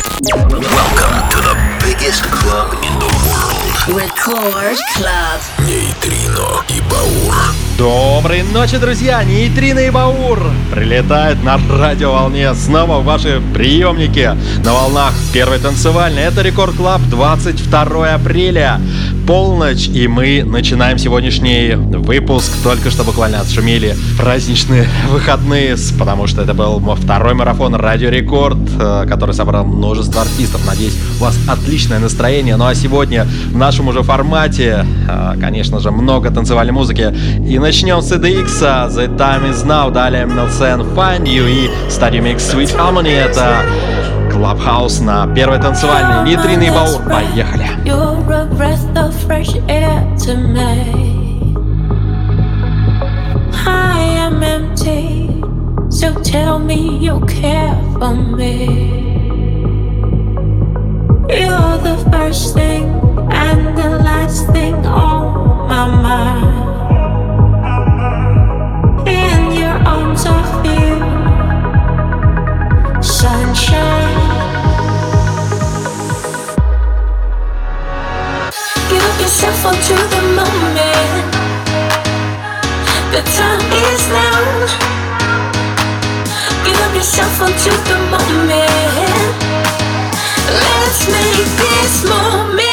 Welcome to the biggest club in the world. Record Club. Нейтрино и Баур. Доброй ночи, друзья! Нейтрино и Баур прилетает на радиоволне снова в ваши приемники на волнах первой танцевальной. Это Record Club 22 апреля полночь, и мы начинаем сегодняшний выпуск. Только что буквально отшумели праздничные выходные, потому что это был второй марафон Радио Рекорд, э, который собрал множество артистов. Надеюсь, у вас отличное настроение. Ну а сегодня в нашем уже формате, э, конечно же, много танцевальной музыки. И начнем с EDX, The Time Is Now, далее Melsen Find You и Stadium X Sweet Harmony. Это Клабхаус на первой танцевальной. Нитрина и Баур. Поехали. So tell me you care for me. You're the first thing and the last thing on my mind. In your arms, I feel Let's make this moment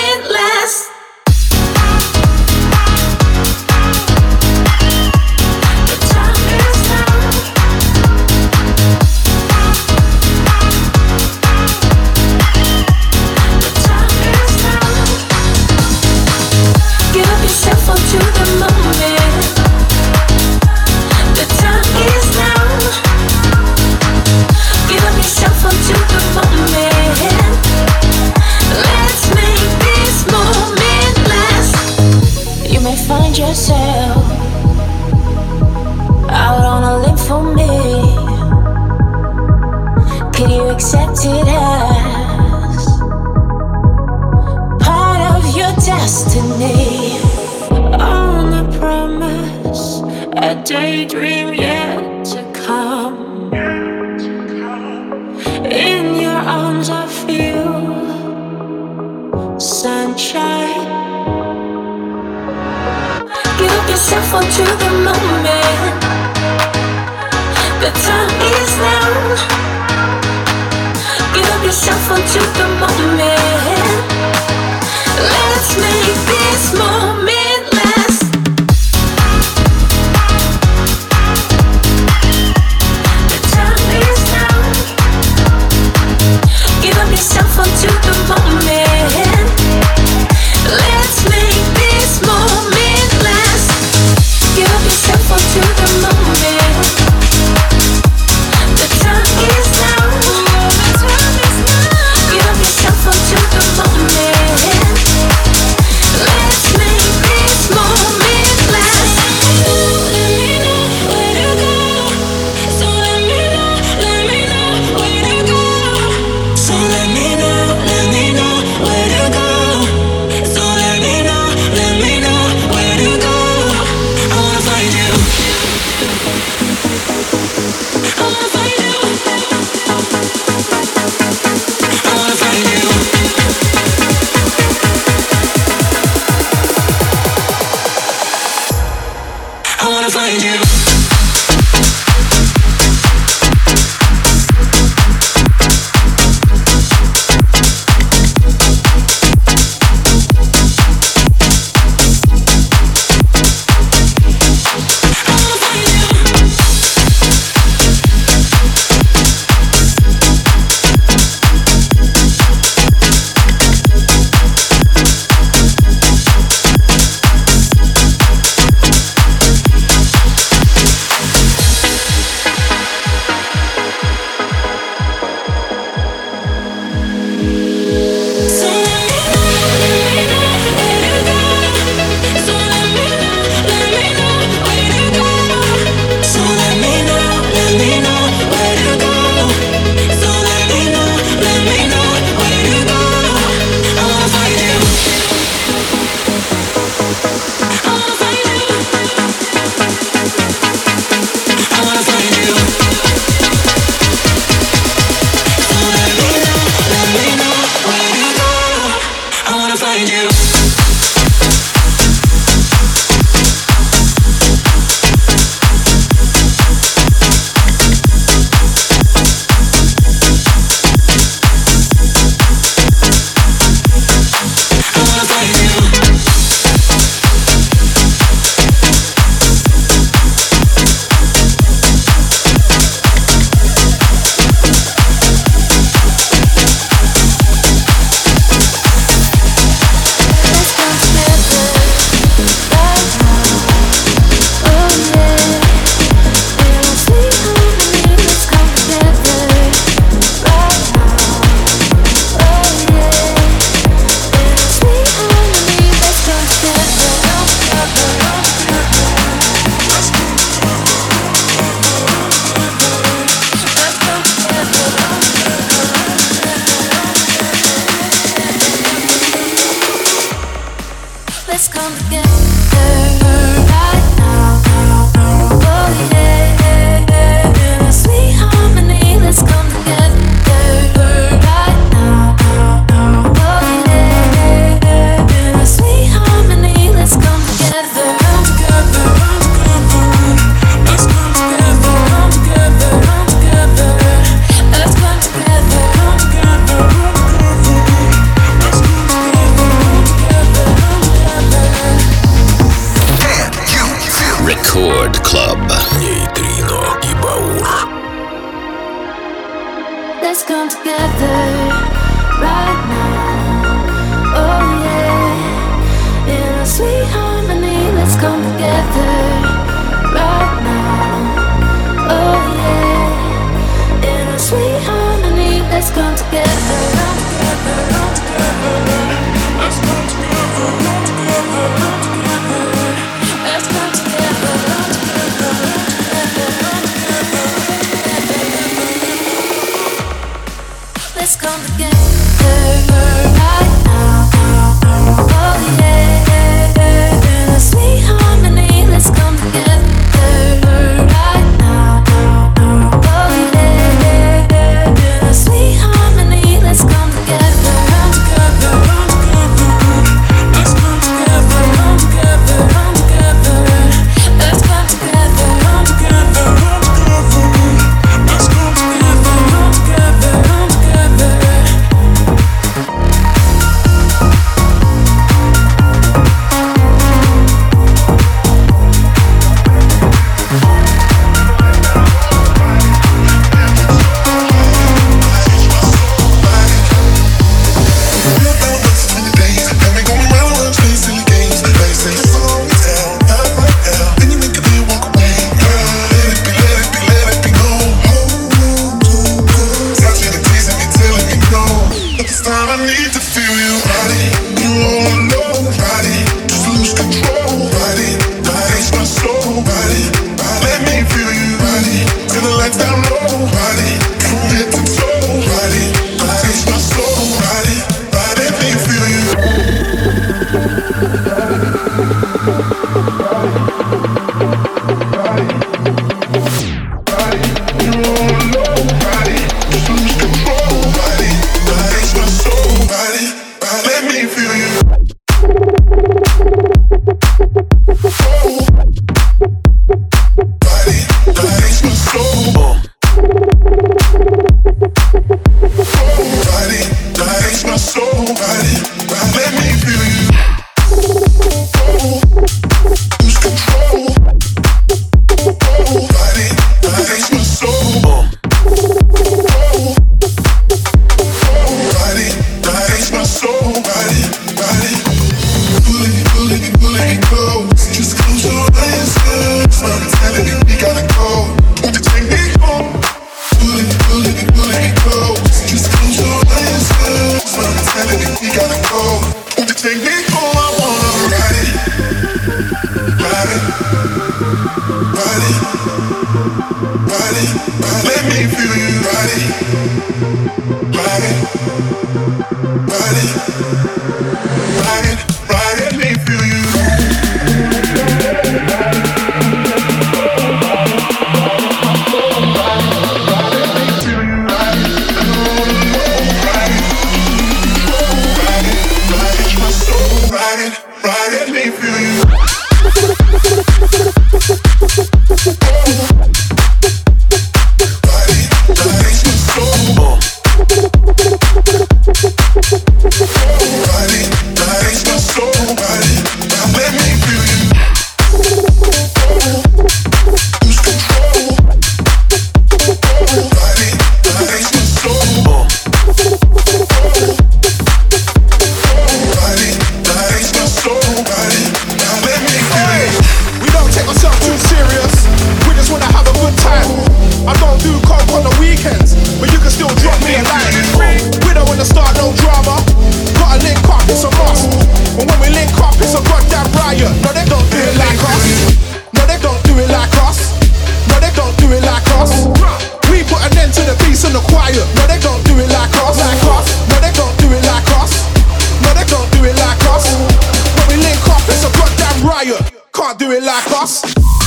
fire. Can't do it like us.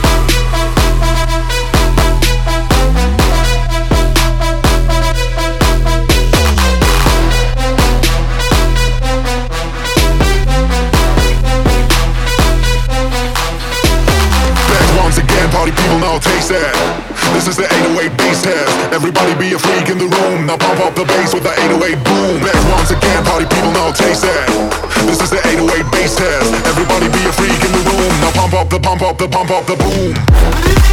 This is the 808 bass test. Everybody be a freak in the room. Now pump up the bass with the 808 boom. Best once again, party people now taste that. This is the 808 bass test. Everybody be a freak in the room. Now pump up the pump up the pump up the boom.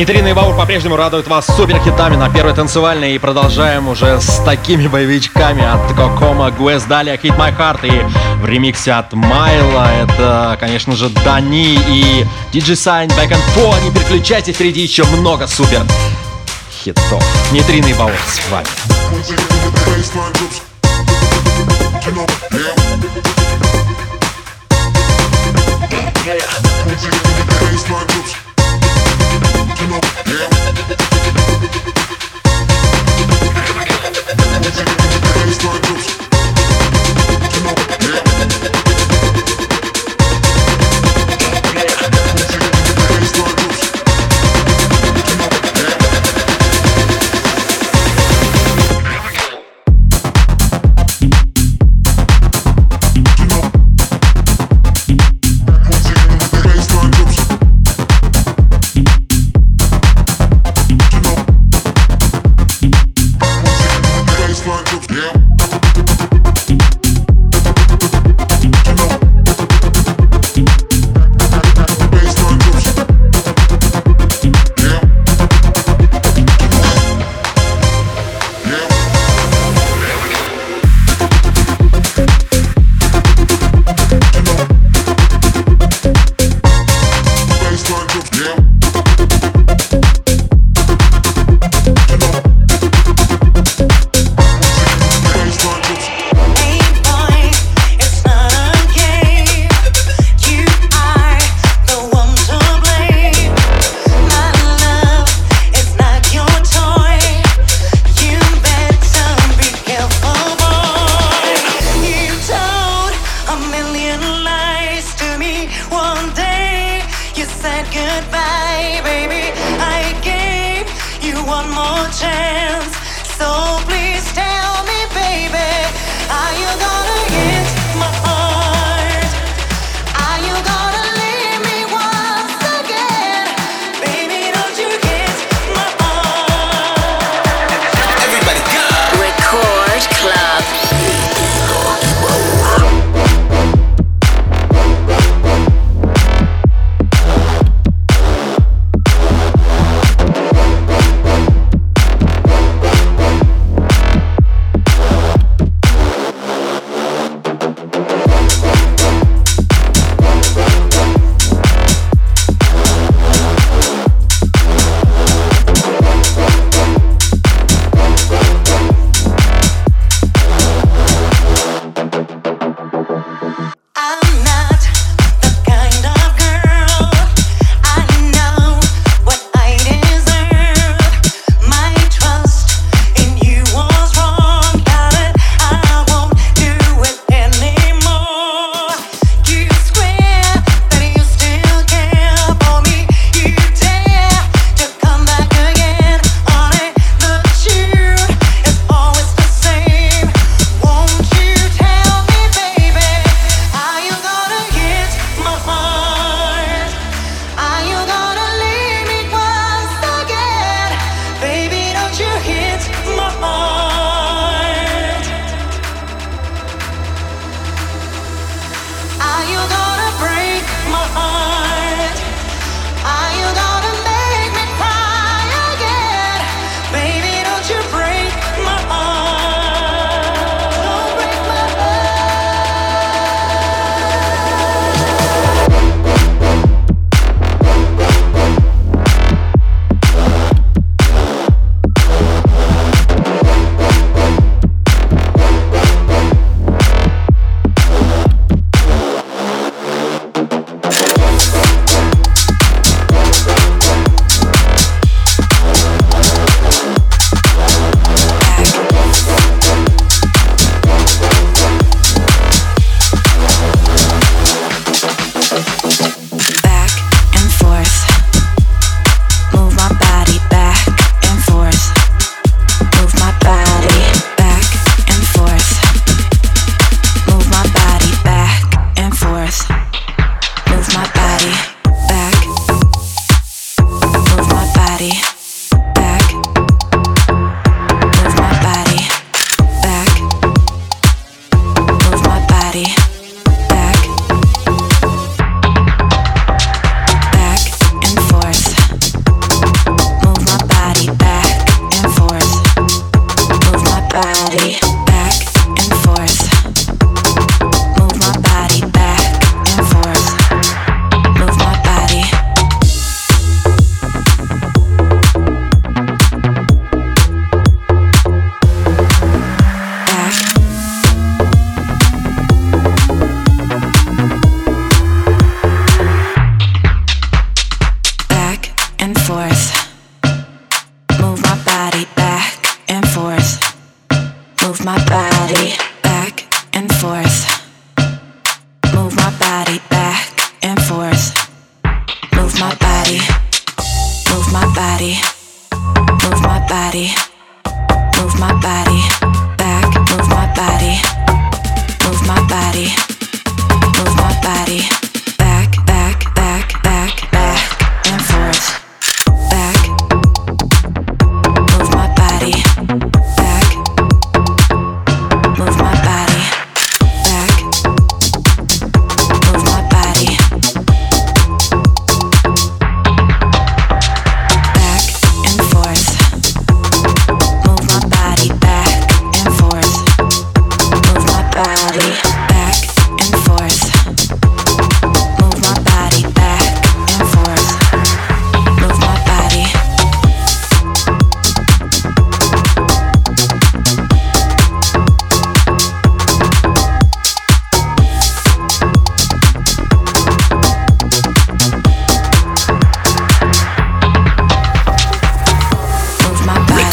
Нейтринный Баур по-прежнему радует вас суперхитами на первой танцевальной. И продолжаем уже с такими боевичками от Кокома Гуэс Далия Hit My Heart. И в ремиксе от Майла это, конечно же, Дани и DJ Sign Back and Forth. Не переключайтесь, впереди еще много супер хитов. Нейтринный Баур с вами.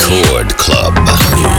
Record Club.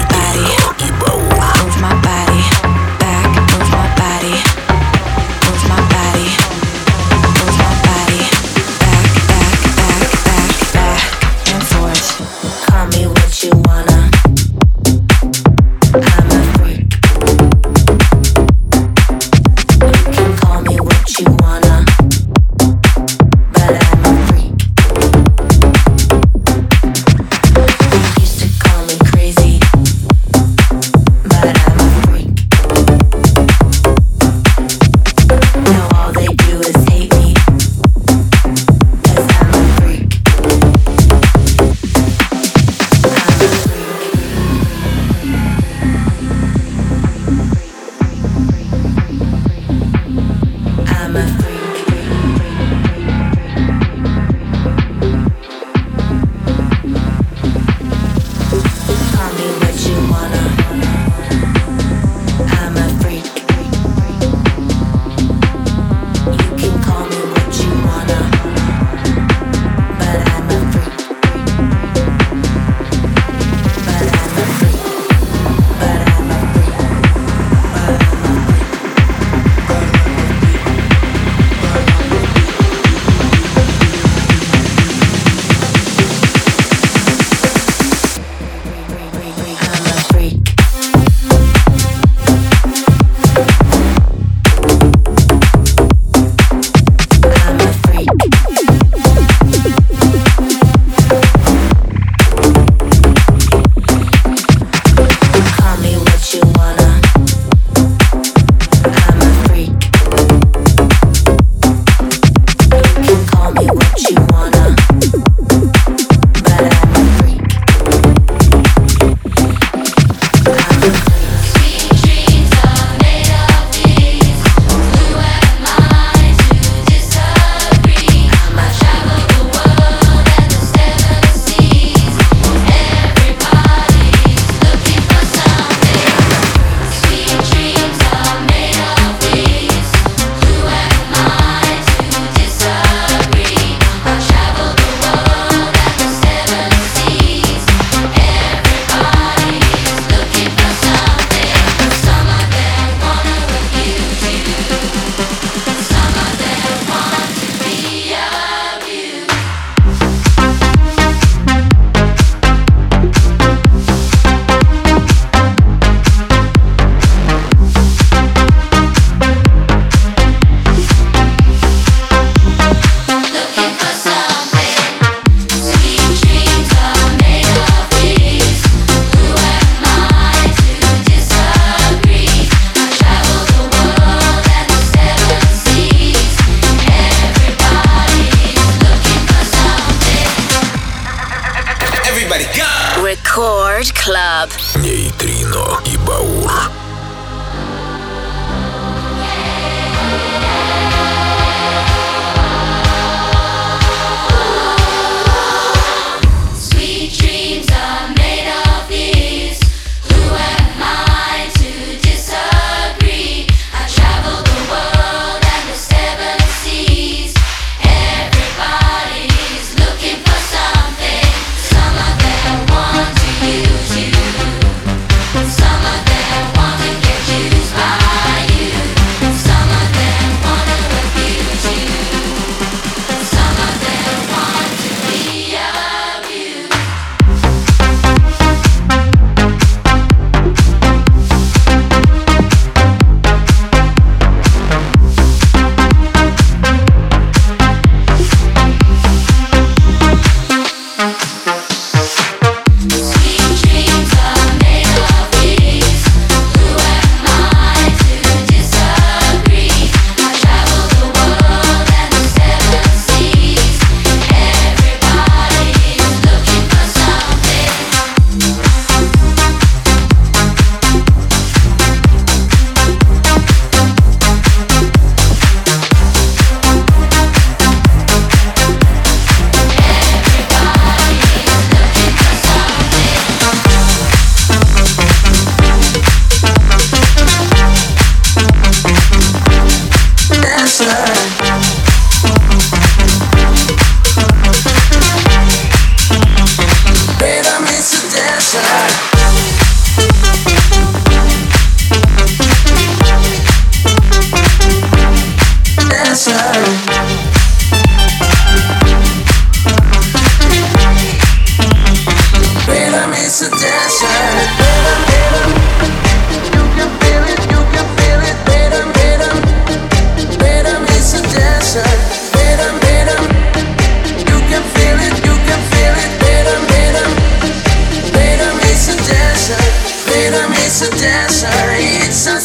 it's a.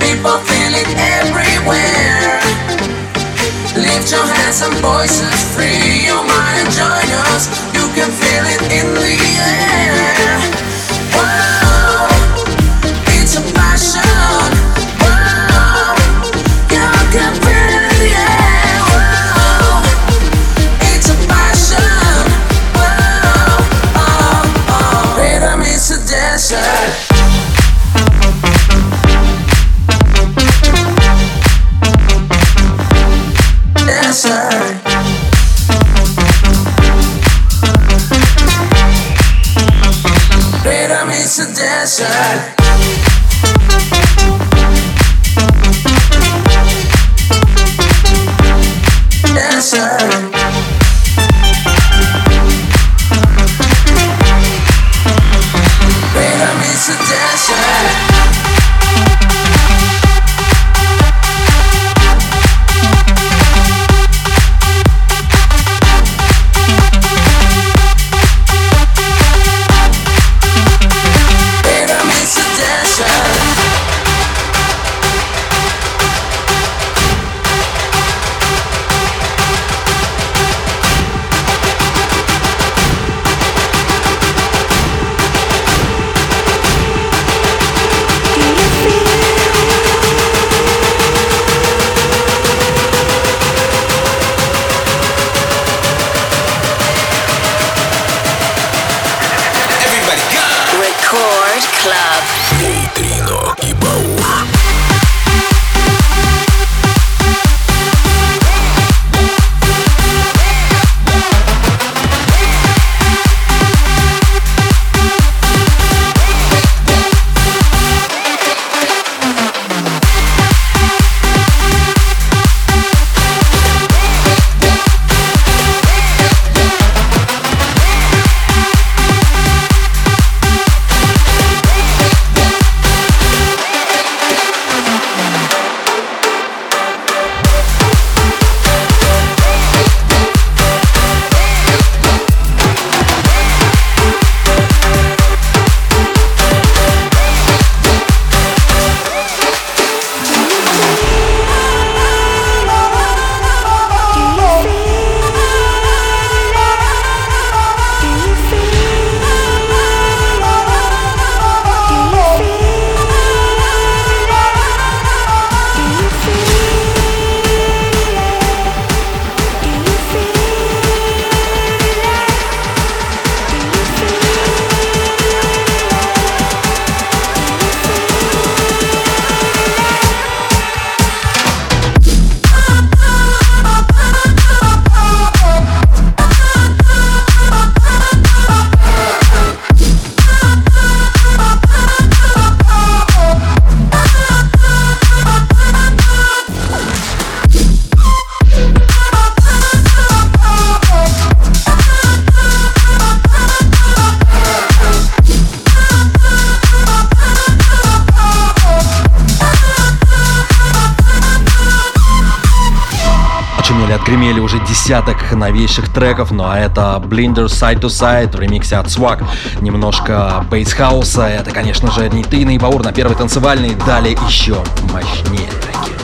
People feel it everywhere. Lift your hands and voices free, your mind and join us. You can feel it in the air. Десяток новейших треков, но это Blinder Side to Side в ремиксе от Swag. Немножко бейсхауса, это, конечно же, не ты, Баур на первый танцевальный, далее еще мощнее треки.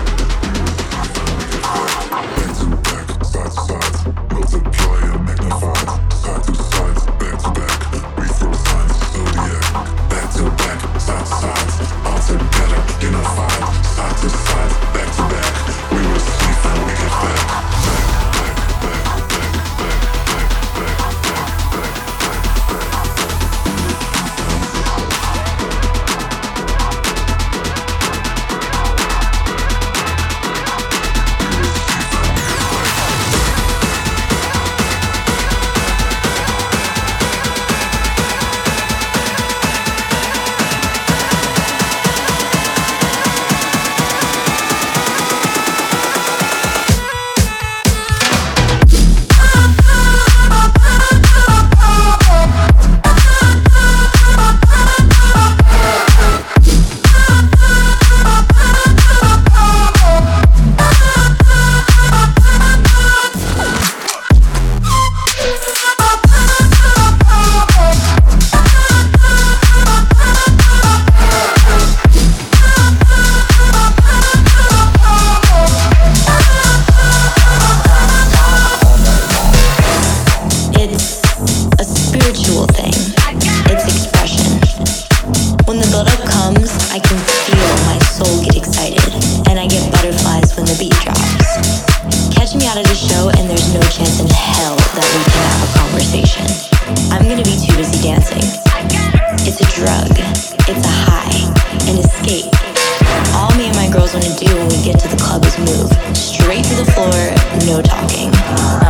gonna do when we get to the club is move straight to the floor, no talking.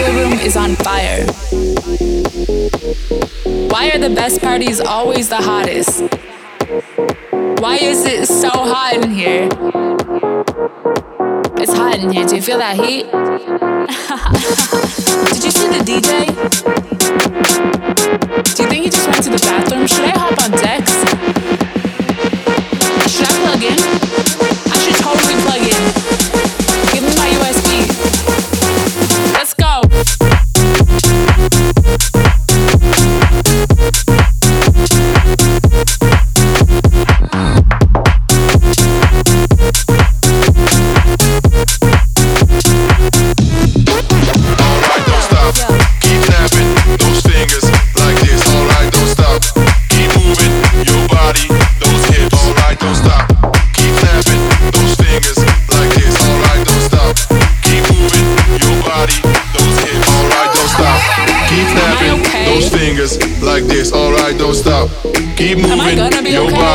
The room is on fire. Why are the best parties always the hottest? Why is it so hot in here? It's hot in here. Do you feel that heat? Did you see the DJ? Do you think he just went to the bathroom? Should I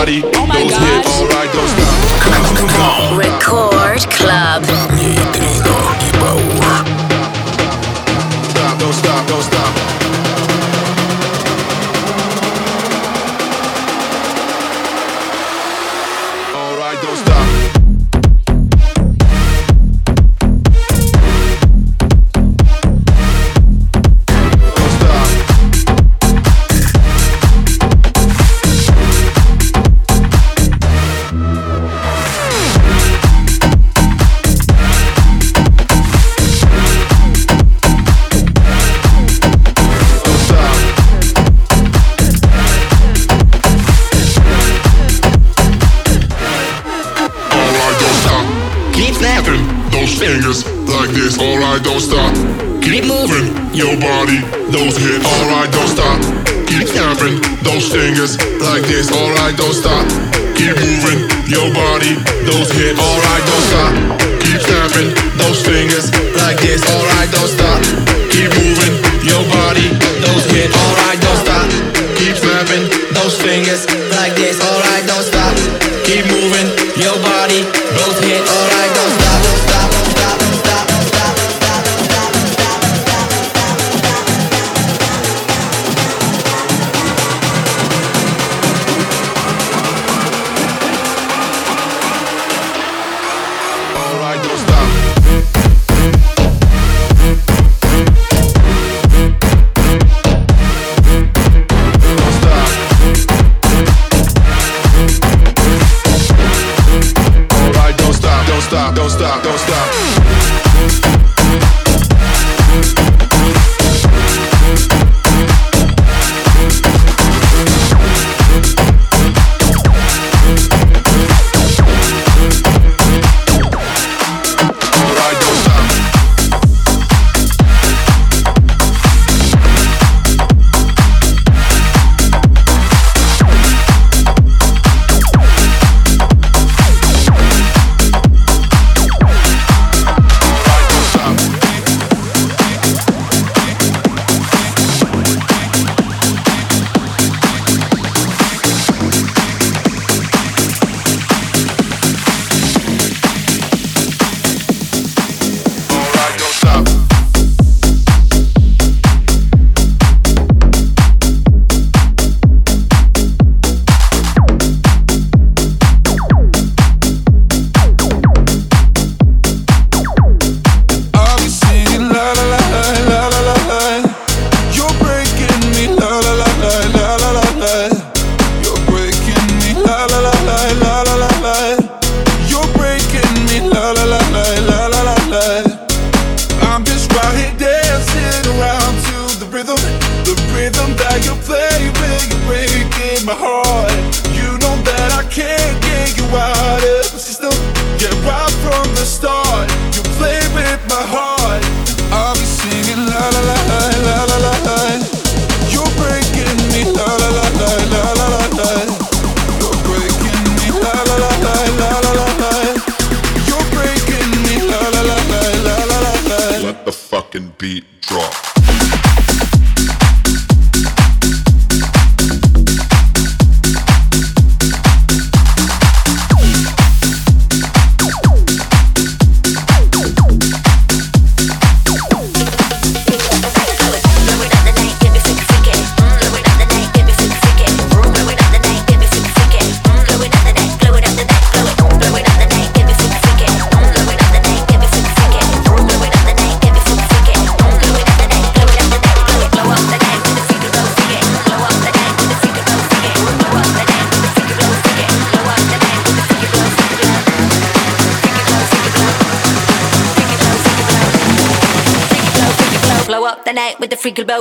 body. this. Alright, don't stop. Keep moving your body, those hips. Alright, don't stop. Keep snapping those fingers like this. Alright, don't stop. Keep moving your body, those hips. Alright, don't stop. Keep snapping those fingers like this. Alright, don't stop. Keep moving your body, those hips. Alright, don't stop. Keep snapping those fingers like this.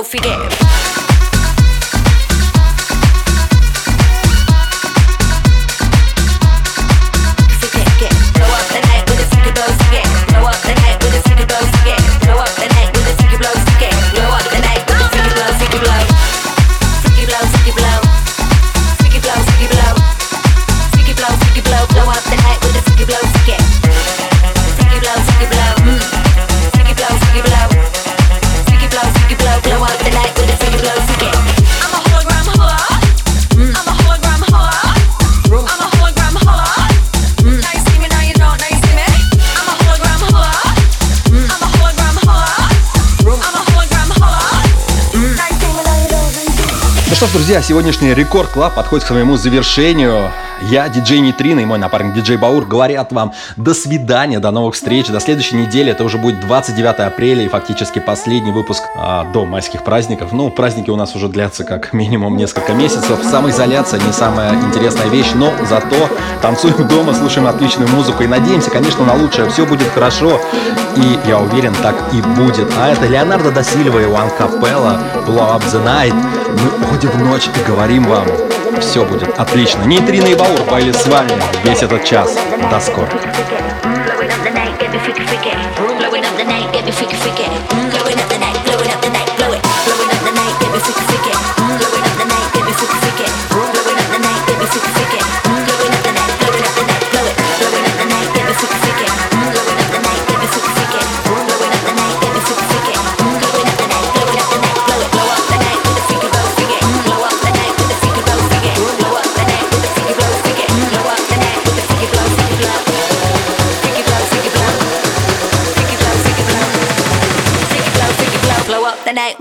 Forget. Друзья, сегодняшний Record Club подходит к своему завершению. Я, диджей Нейтрино и мой напарник диджей Баур говорят вам до свидания, до новых встреч, до следующей недели. Это уже будет 29 апреля и фактически последний выпуск а, до майских праздников. Ну, праздники у нас уже длятся как минимум несколько месяцев. Самоизоляция не самая интересная вещь, но зато танцуем дома, слушаем отличную музыку и надеемся, конечно, на лучшее. Все будет хорошо и, я уверен, так и будет. А это Леонардо да Сильва и One Capella, Blow Up The Night. Мы уходим в ночь и говорим вам все будет отлично. Нейтрино и Баур были с вами весь этот час. До скорого.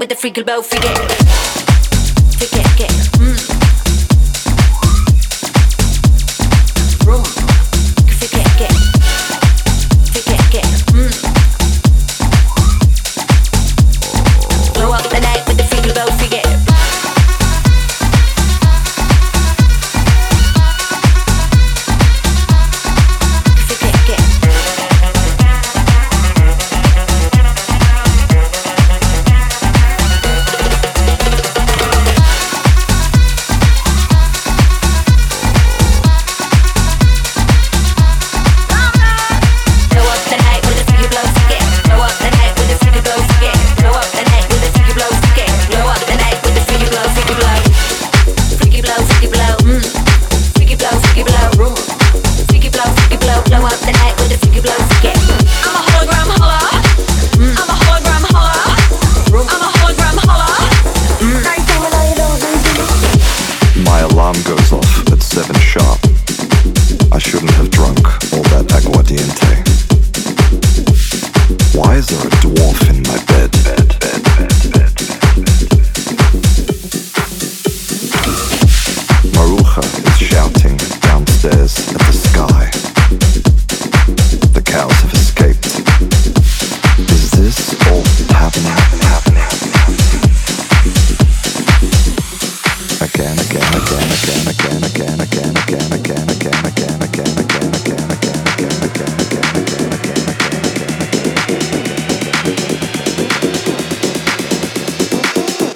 with the freak bow, freaky, freaky, Freaking! Mm.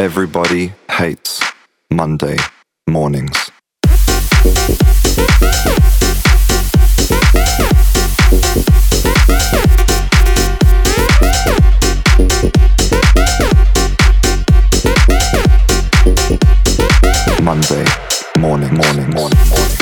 Everybody hates Monday mornings. Monday morning, morning, morning, morning.